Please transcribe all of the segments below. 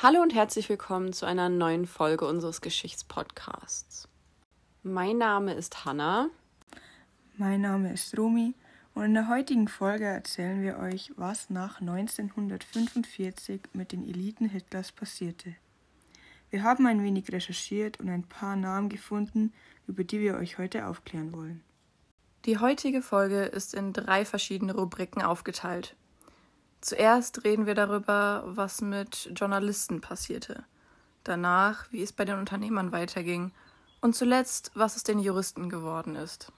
Hallo und herzlich willkommen zu einer neuen Folge unseres Geschichtspodcasts. Mein Name ist Hanna. Mein Name ist Romi und in der heutigen Folge erzählen wir euch, was nach 1945 mit den Eliten Hitlers passierte. Wir haben ein wenig recherchiert und ein paar Namen gefunden, über die wir euch heute aufklären wollen. Die heutige Folge ist in drei verschiedene Rubriken aufgeteilt. Zuerst reden wir darüber, was mit Journalisten passierte. Danach, wie es bei den Unternehmern weiterging. Und zuletzt, was es den Juristen geworden ist.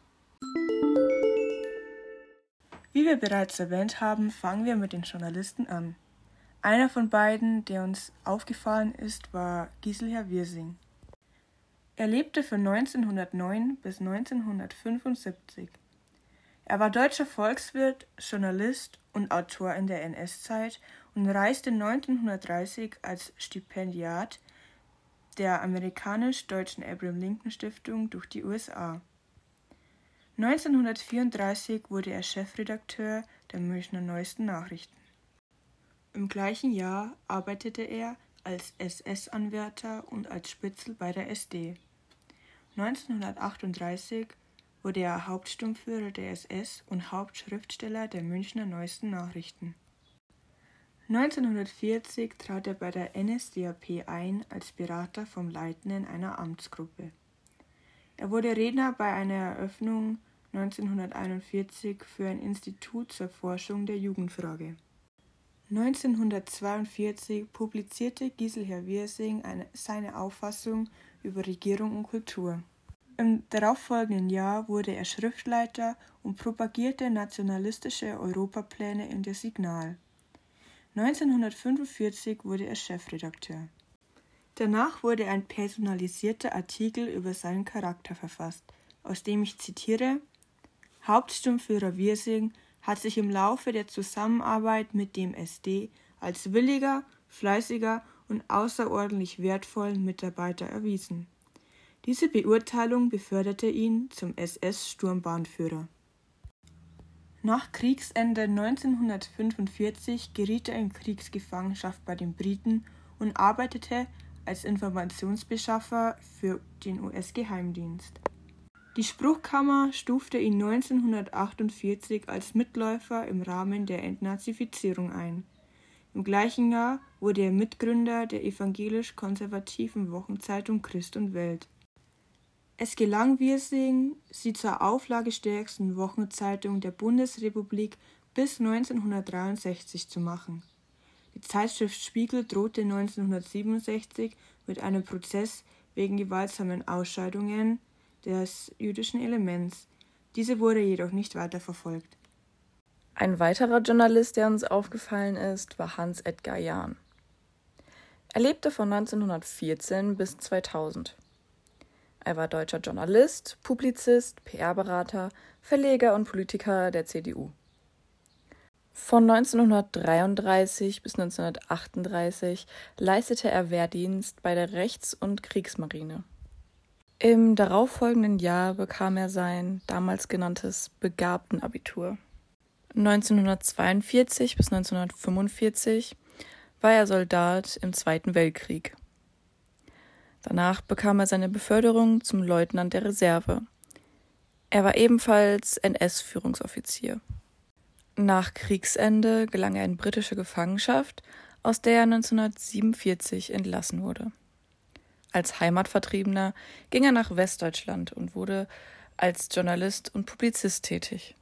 Wie wir bereits erwähnt haben, fangen wir mit den Journalisten an. Einer von beiden, der uns aufgefallen ist, war Giselher Wirsing. Er lebte von 1909 bis 1975. Er war deutscher Volkswirt, Journalist und Autor in der NS-Zeit und reiste 1930 als Stipendiat der amerikanisch-deutschen Abraham Lincoln Stiftung durch die USA. 1934 wurde er Chefredakteur der Münchner Neuesten Nachrichten. Im gleichen Jahr arbeitete er als SS-Anwärter und als Spitzel bei der SD. 1938 wurde er Hauptsturmführer der SS und Hauptschriftsteller der Münchner Neuesten Nachrichten. 1940 trat er bei der NSDAP ein als Berater vom Leitenden einer Amtsgruppe. Er wurde Redner bei einer Eröffnung 1941 für ein Institut zur Forschung der Jugendfrage. 1942 publizierte Giselher Wirsing seine Auffassung über Regierung und Kultur. Im darauffolgenden Jahr wurde er Schriftleiter und propagierte nationalistische Europapläne in der Signal. 1945 wurde er Chefredakteur. Danach wurde ein personalisierter Artikel über seinen Charakter verfasst, aus dem ich zitiere Hauptsturmführer Wirsing hat sich im Laufe der Zusammenarbeit mit dem SD als williger, fleißiger und außerordentlich wertvollen Mitarbeiter erwiesen. Diese Beurteilung beförderte ihn zum SS-Sturmbahnführer. Nach Kriegsende 1945 geriet er in Kriegsgefangenschaft bei den Briten und arbeitete als Informationsbeschaffer für den US-Geheimdienst. Die Spruchkammer stufte ihn 1948 als Mitläufer im Rahmen der Entnazifizierung ein. Im gleichen Jahr wurde er Mitgründer der evangelisch-konservativen Wochenzeitung Christ und Welt. Es gelang Wirsing, sie zur auflagestärksten Wochenzeitung der Bundesrepublik bis 1963 zu machen. Die Zeitschrift Spiegel drohte 1967 mit einem Prozess wegen gewaltsamen Ausscheidungen des jüdischen Elements. Diese wurde jedoch nicht weiter verfolgt. Ein weiterer Journalist, der uns aufgefallen ist, war Hans Edgar Jahn. Er lebte von 1914 bis 2000. Er war deutscher Journalist, Publizist, PR-Berater, Verleger und Politiker der CDU. Von 1933 bis 1938 leistete er Wehrdienst bei der Rechts- und Kriegsmarine. Im darauffolgenden Jahr bekam er sein damals genanntes Begabtenabitur. 1942 bis 1945 war er Soldat im Zweiten Weltkrieg. Danach bekam er seine Beförderung zum Leutnant der Reserve. Er war ebenfalls NS-Führungsoffizier. Nach Kriegsende gelang er in britische Gefangenschaft, aus der er 1947 entlassen wurde. Als Heimatvertriebener ging er nach Westdeutschland und wurde als Journalist und Publizist tätig.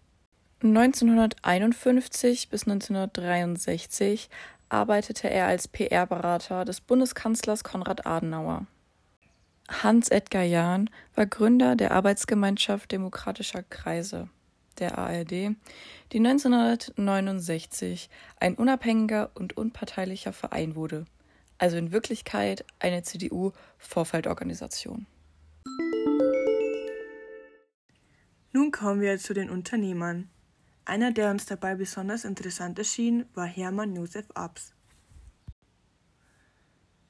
1951 bis 1963 arbeitete er als PR-Berater des Bundeskanzlers Konrad Adenauer. Hans Edgar Jahn war Gründer der Arbeitsgemeinschaft Demokratischer Kreise der ARD, die 1969 ein unabhängiger und unparteilicher Verein wurde also in Wirklichkeit eine CDU-Vorfeldorganisation. Nun kommen wir zu den Unternehmern. Einer, der uns dabei besonders interessant erschien, war Hermann Josef Abs.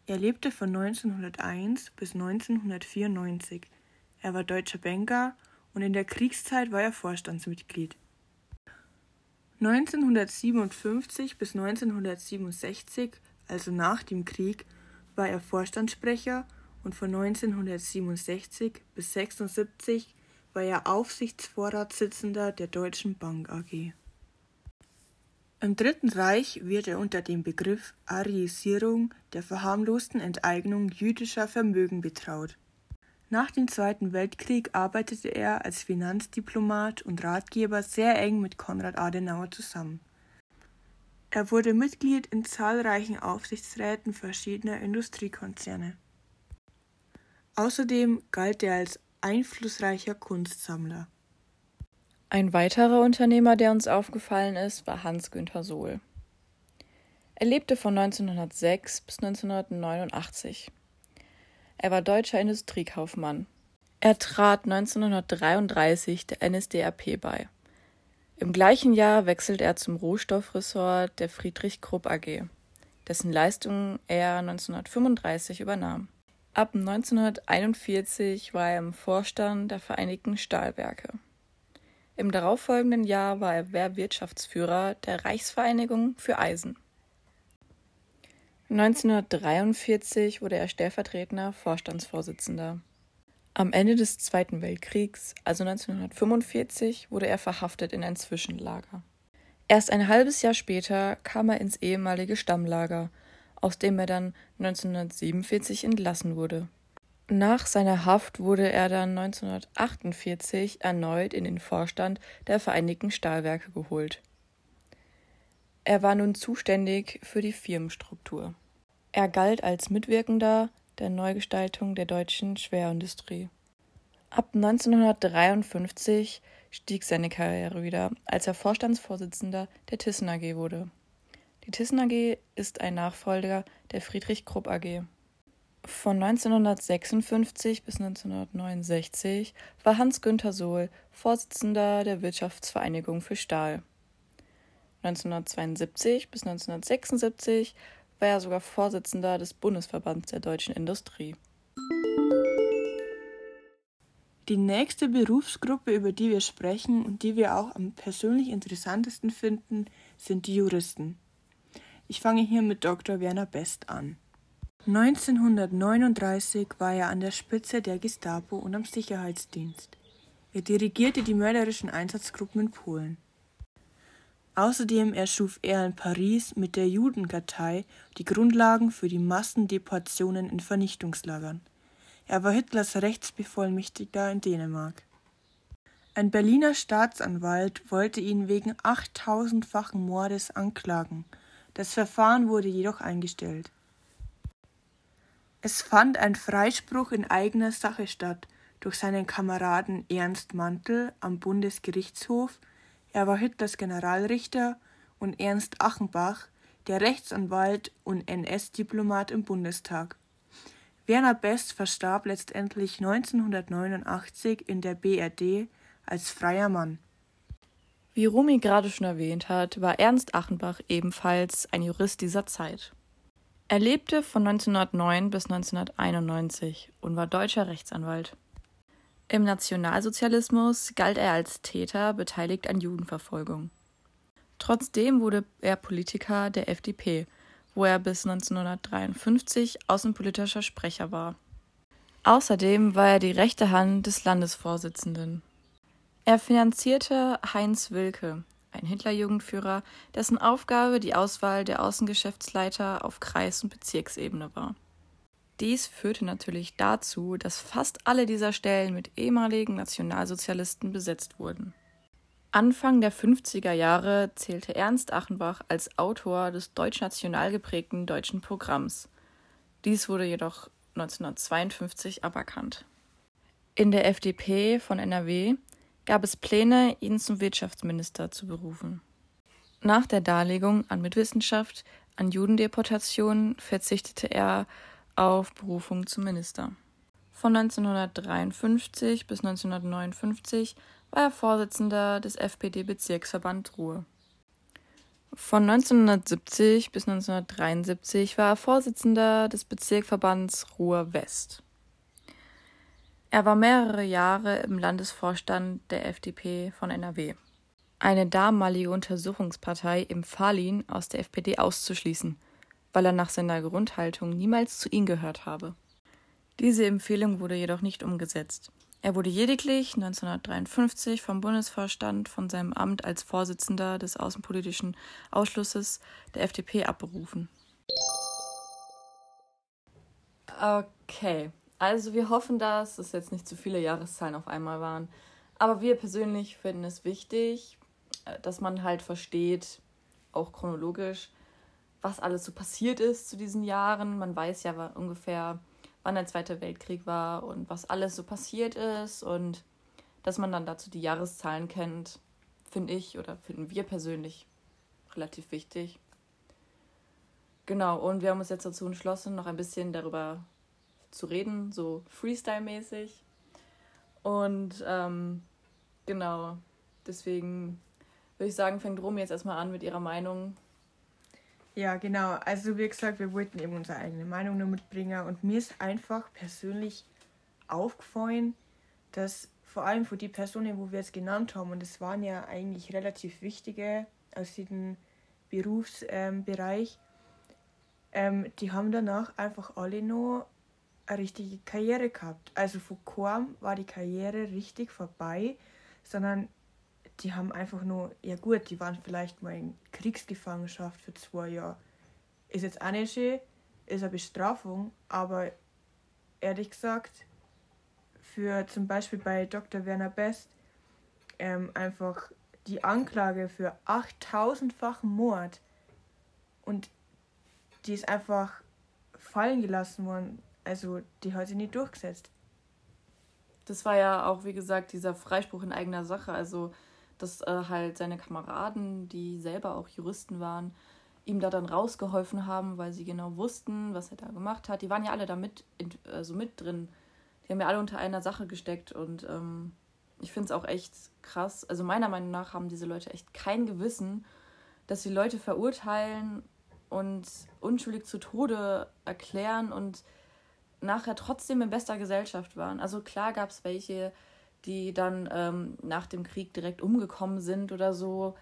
Er lebte von 1901 bis 1994. Er war deutscher Banker und in der Kriegszeit war er Vorstandsmitglied. 1957 bis 1967 also nach dem Krieg, war er Vorstandssprecher und von 1967 bis 1976 war er Aufsichtsvorratssitzender der Deutschen Bank AG. Im Dritten Reich wird er unter dem Begriff Arisierung der verharmlosten Enteignung jüdischer Vermögen betraut. Nach dem Zweiten Weltkrieg arbeitete er als Finanzdiplomat und Ratgeber sehr eng mit Konrad Adenauer zusammen. Er wurde Mitglied in zahlreichen Aufsichtsräten verschiedener Industriekonzerne. Außerdem galt er als einflussreicher Kunstsammler. Ein weiterer Unternehmer, der uns aufgefallen ist, war Hans-Günther Sohl. Er lebte von 1906 bis 1989. Er war deutscher Industriekaufmann. Er trat 1933 der NSDAP bei. Im gleichen Jahr wechselt er zum Rohstoffressort der Friedrich Krupp AG, dessen Leistungen er 1935 übernahm. Ab 1941 war er im Vorstand der Vereinigten Stahlwerke. Im darauffolgenden Jahr war er Wehrwirtschaftsführer der Reichsvereinigung für Eisen. 1943 wurde er stellvertretender Vorstandsvorsitzender. Am Ende des Zweiten Weltkriegs, also 1945, wurde er verhaftet in ein Zwischenlager. Erst ein halbes Jahr später kam er ins ehemalige Stammlager, aus dem er dann 1947 entlassen wurde. Nach seiner Haft wurde er dann 1948 erneut in den Vorstand der Vereinigten Stahlwerke geholt. Er war nun zuständig für die Firmenstruktur. Er galt als Mitwirkender der Neugestaltung der deutschen Schwerindustrie. Ab 1953 stieg seine Karriere wieder, als er Vorstandsvorsitzender der Thyssen AG wurde. Die Thyssen AG ist ein Nachfolger der Friedrich Krupp AG. Von 1956 bis 1969 war Hans-Günther Sohl Vorsitzender der Wirtschaftsvereinigung für Stahl. 1972 bis 1976 war er sogar Vorsitzender des Bundesverbands der deutschen Industrie. Die nächste Berufsgruppe, über die wir sprechen und die wir auch am persönlich interessantesten finden, sind die Juristen. Ich fange hier mit Dr. Werner Best an. 1939 war er an der Spitze der Gestapo und am Sicherheitsdienst. Er dirigierte die mörderischen Einsatzgruppen in Polen. Außerdem erschuf er in Paris mit der Judenkartei die Grundlagen für die Massendeportationen in Vernichtungslagern. Er war Hitlers Rechtsbevollmächtigter in Dänemark. Ein Berliner Staatsanwalt wollte ihn wegen achttausendfachen Mordes anklagen. Das Verfahren wurde jedoch eingestellt. Es fand ein Freispruch in eigener Sache statt durch seinen Kameraden Ernst Mantel am Bundesgerichtshof er war Hitlers Generalrichter und Ernst Achenbach, der Rechtsanwalt und NS-Diplomat im Bundestag. Werner Best verstarb letztendlich 1989 in der BRD als freier Mann. Wie Rumi gerade schon erwähnt hat, war Ernst Achenbach ebenfalls ein Jurist dieser Zeit. Er lebte von 1909 bis 1991 und war deutscher Rechtsanwalt. Im Nationalsozialismus galt er als Täter beteiligt an Judenverfolgung. Trotzdem wurde er Politiker der FDP, wo er bis 1953 außenpolitischer Sprecher war. Außerdem war er die rechte Hand des Landesvorsitzenden. Er finanzierte Heinz Wilke, ein Hitlerjugendführer, dessen Aufgabe die Auswahl der Außengeschäftsleiter auf Kreis- und Bezirksebene war. Dies führte natürlich dazu, dass fast alle dieser Stellen mit ehemaligen Nationalsozialisten besetzt wurden. Anfang der 50er Jahre zählte Ernst Achenbach als Autor des deutschnational geprägten deutschen Programms. Dies wurde jedoch 1952 aberkannt. In der FDP von NRW gab es Pläne, ihn zum Wirtschaftsminister zu berufen. Nach der Darlegung an Mitwissenschaft an Judendeportationen verzichtete er auf Berufung zum Minister. Von 1953 bis 1959 war er Vorsitzender des FPD-Bezirksverband Ruhr. Von 1970 bis 1973 war er Vorsitzender des Bezirksverbands Ruhr West. Er war mehrere Jahre im Landesvorstand der FDP von NRW. Eine damalige Untersuchungspartei im Fahlin aus der FPD auszuschließen, weil er nach seiner Grundhaltung niemals zu ihnen gehört habe. Diese Empfehlung wurde jedoch nicht umgesetzt. Er wurde lediglich 1953 vom Bundesvorstand von seinem Amt als Vorsitzender des Außenpolitischen Ausschusses der FDP abberufen. Okay, also wir hoffen, dass es jetzt nicht zu viele Jahreszahlen auf einmal waren. Aber wir persönlich finden es wichtig, äh, dass man halt versteht, auch chronologisch, was alles so passiert ist zu diesen Jahren. Man weiß ja ungefähr, wann der Zweite Weltkrieg war und was alles so passiert ist und dass man dann dazu die Jahreszahlen kennt, finde ich oder finden wir persönlich relativ wichtig. Genau, und wir haben uns jetzt dazu entschlossen, noch ein bisschen darüber zu reden, so Freestyle-mäßig. Und ähm, genau, deswegen würde ich sagen, fängt Romy jetzt erstmal an mit ihrer Meinung ja, genau. Also wie gesagt, wir wollten eben unsere eigene Meinung nur mitbringen und mir ist einfach persönlich aufgefallen, dass vor allem für die Personen, wo wir es genannt haben, und es waren ja eigentlich relativ wichtige aus diesem Berufsbereich, ähm, ähm, die haben danach einfach alle nur eine richtige Karriere gehabt. Also für kaum war die Karriere richtig vorbei, sondern die haben einfach nur, ja gut, die waren vielleicht mal in Kriegsgefangenschaft für zwei Jahre. Ist jetzt auch nicht schön, ist eine Bestrafung, aber ehrlich gesagt, für zum Beispiel bei Dr. Werner Best ähm, einfach die Anklage für 8000-fachen Mord und die ist einfach fallen gelassen worden. Also die hat sich nicht durchgesetzt. Das war ja auch, wie gesagt, dieser Freispruch in eigener Sache. Also dass äh, halt seine Kameraden, die selber auch Juristen waren, ihm da dann rausgeholfen haben, weil sie genau wussten, was er da gemacht hat. Die waren ja alle da mit, also mit drin. Die haben ja alle unter einer Sache gesteckt und ähm, ich finde es auch echt krass. Also meiner Meinung nach haben diese Leute echt kein Gewissen, dass sie Leute verurteilen und unschuldig zu Tode erklären und nachher trotzdem in bester Gesellschaft waren. Also klar gab es welche, die dann ähm, nach dem Krieg direkt umgekommen sind oder so.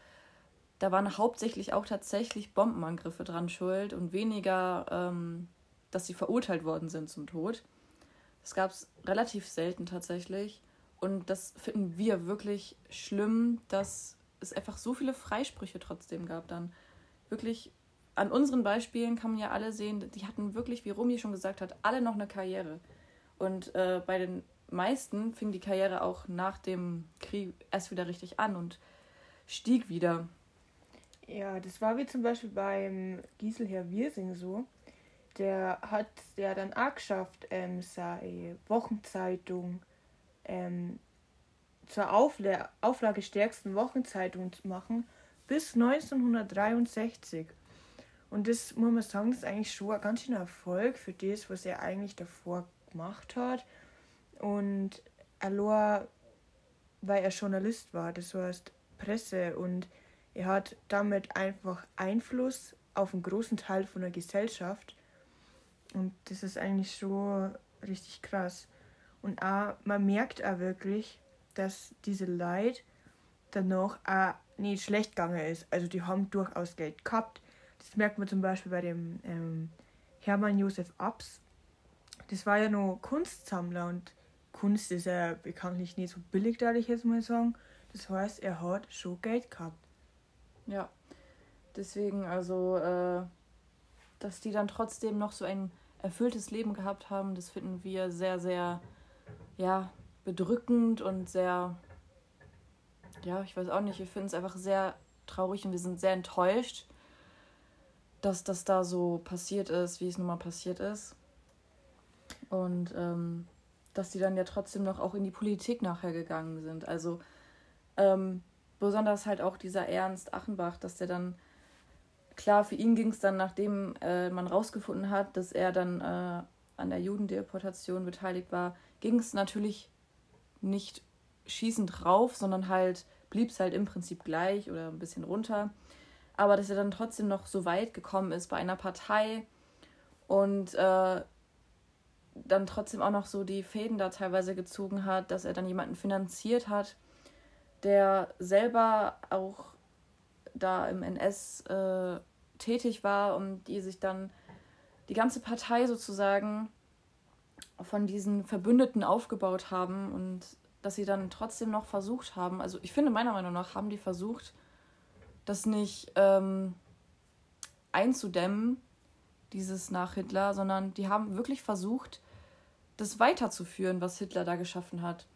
Da waren hauptsächlich auch tatsächlich Bombenangriffe dran schuld und weniger, ähm, dass sie verurteilt worden sind zum Tod. Das gab es relativ selten tatsächlich. Und das finden wir wirklich schlimm, dass es einfach so viele Freisprüche trotzdem gab dann. Wirklich, an unseren Beispielen kann man ja alle sehen, die hatten wirklich, wie Romy schon gesagt hat, alle noch eine Karriere. Und äh, bei den meisten fing die Karriere auch nach dem Krieg erst wieder richtig an und stieg wieder. Ja, das war wie zum Beispiel beim Giselher Wirsing so. Der hat ja dann auch geschafft, ähm, seine Wochenzeitung ähm, zur Aufla auflagestärksten Wochenzeitung zu machen bis 1963. Und das muss man sagen, das ist eigentlich schon ein ganz schöner Erfolg für das, was er eigentlich davor gemacht hat. Und allein, weil er Journalist war, das heißt Presse, und er hat damit einfach Einfluss auf einen großen Teil von der Gesellschaft. Und das ist eigentlich schon richtig krass. Und auch, man merkt auch wirklich, dass diese Leid danach auch nicht schlecht gegangen ist. Also die haben durchaus Geld gehabt. Das merkt man zum Beispiel bei dem ähm, Hermann Josef Abs. Das war ja nur Kunstsammler und Kunst ist ja bekanntlich nicht so billig, da ich jetzt mal sagen. Das heißt, er hat schon Geld gehabt. Ja, deswegen also, äh, dass die dann trotzdem noch so ein erfülltes Leben gehabt haben, das finden wir sehr, sehr, ja, bedrückend und sehr, ja, ich weiß auch nicht, wir finden es einfach sehr traurig und wir sind sehr enttäuscht, dass das da so passiert ist, wie es nun mal passiert ist. Und ähm, dass die dann ja trotzdem noch auch in die Politik nachher gegangen sind. Also ähm, besonders halt auch dieser Ernst Achenbach, dass der dann, klar, für ihn ging es dann, nachdem äh, man rausgefunden hat, dass er dann äh, an der Judendeportation beteiligt war, ging es natürlich nicht schießend rauf, sondern halt blieb es halt im Prinzip gleich oder ein bisschen runter. Aber dass er dann trotzdem noch so weit gekommen ist bei einer Partei und äh, dann trotzdem auch noch so die Fäden da teilweise gezogen hat, dass er dann jemanden finanziert hat, der selber auch da im NS äh, tätig war und die sich dann die ganze Partei sozusagen von diesen Verbündeten aufgebaut haben und dass sie dann trotzdem noch versucht haben, also ich finde meiner Meinung nach haben die versucht, das nicht ähm, einzudämmen, dieses nach Hitler, sondern die haben wirklich versucht, das weiterzuführen, was Hitler da geschaffen hat.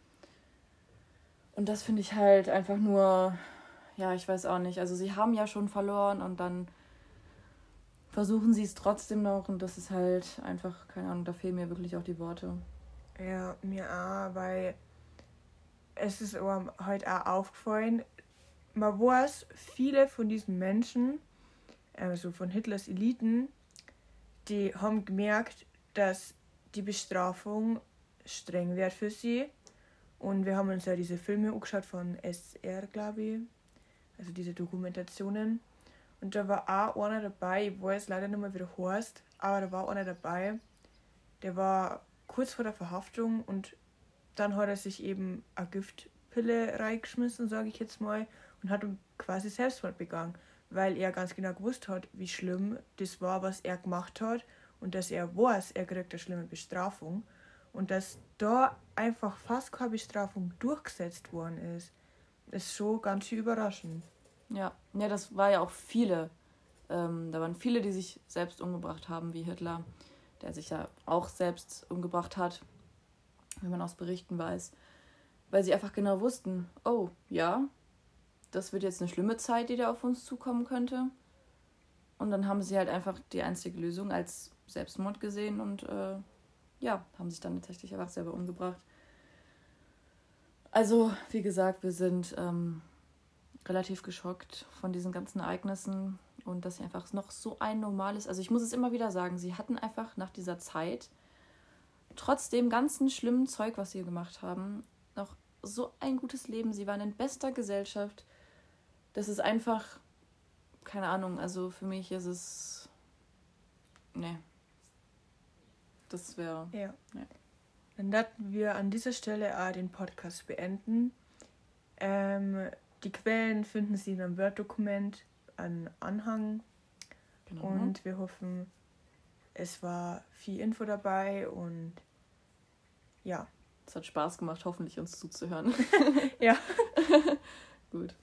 Und das finde ich halt einfach nur, ja, ich weiß auch nicht. Also sie haben ja schon verloren und dann versuchen sie es trotzdem noch und das ist halt einfach, keine Ahnung, da fehlen mir wirklich auch die Worte. Ja, mir auch, weil es ist heute auch aufgefallen, man weiß, viele von diesen Menschen, also von Hitlers Eliten, die haben gemerkt, dass die Bestrafung streng wird für sie. Und wir haben uns ja diese Filme angeschaut von SR, glaube ich. Also diese Dokumentationen. Und da war auch einer dabei, ich weiß leider nicht mehr, wie der heißt, aber da war einer dabei, der war kurz vor der Verhaftung und dann hat er sich eben eine Giftpille reingeschmissen, sage ich jetzt mal, und hat quasi Selbstmord begangen, weil er ganz genau gewusst hat, wie schlimm das war, was er gemacht hat und dass er weiß, er kriegt eine schlimme Bestrafung und dass da einfach fast keine Bestrafung durchgesetzt worden ist, ist schon ganz schön überraschend. Ja, ja, das war ja auch viele. Ähm, da waren viele, die sich selbst umgebracht haben, wie Hitler, der sich ja auch selbst umgebracht hat, wenn man aus Berichten weiß, weil sie einfach genau wussten, oh ja, das wird jetzt eine schlimme Zeit, die da auf uns zukommen könnte. Und dann haben sie halt einfach die einzige Lösung als Selbstmord gesehen und äh, ja, haben sich dann tatsächlich einfach selber umgebracht. Also, wie gesagt, wir sind ähm, relativ geschockt von diesen ganzen Ereignissen und dass sie einfach noch so ein normales, also ich muss es immer wieder sagen, sie hatten einfach nach dieser Zeit, trotz dem ganzen schlimmen Zeug, was sie gemacht haben, noch so ein gutes Leben. Sie waren in bester Gesellschaft. Das ist einfach, keine Ahnung, also für mich ist es, nee, das wäre. Ja. ja. Dann werden wir an dieser Stelle auch den Podcast beenden. Ähm, die Quellen finden Sie in einem Word-Dokument, an Anhang. Genau. Und wir hoffen, es war viel Info dabei und ja. Es hat Spaß gemacht, hoffentlich uns zuzuhören. ja. Gut.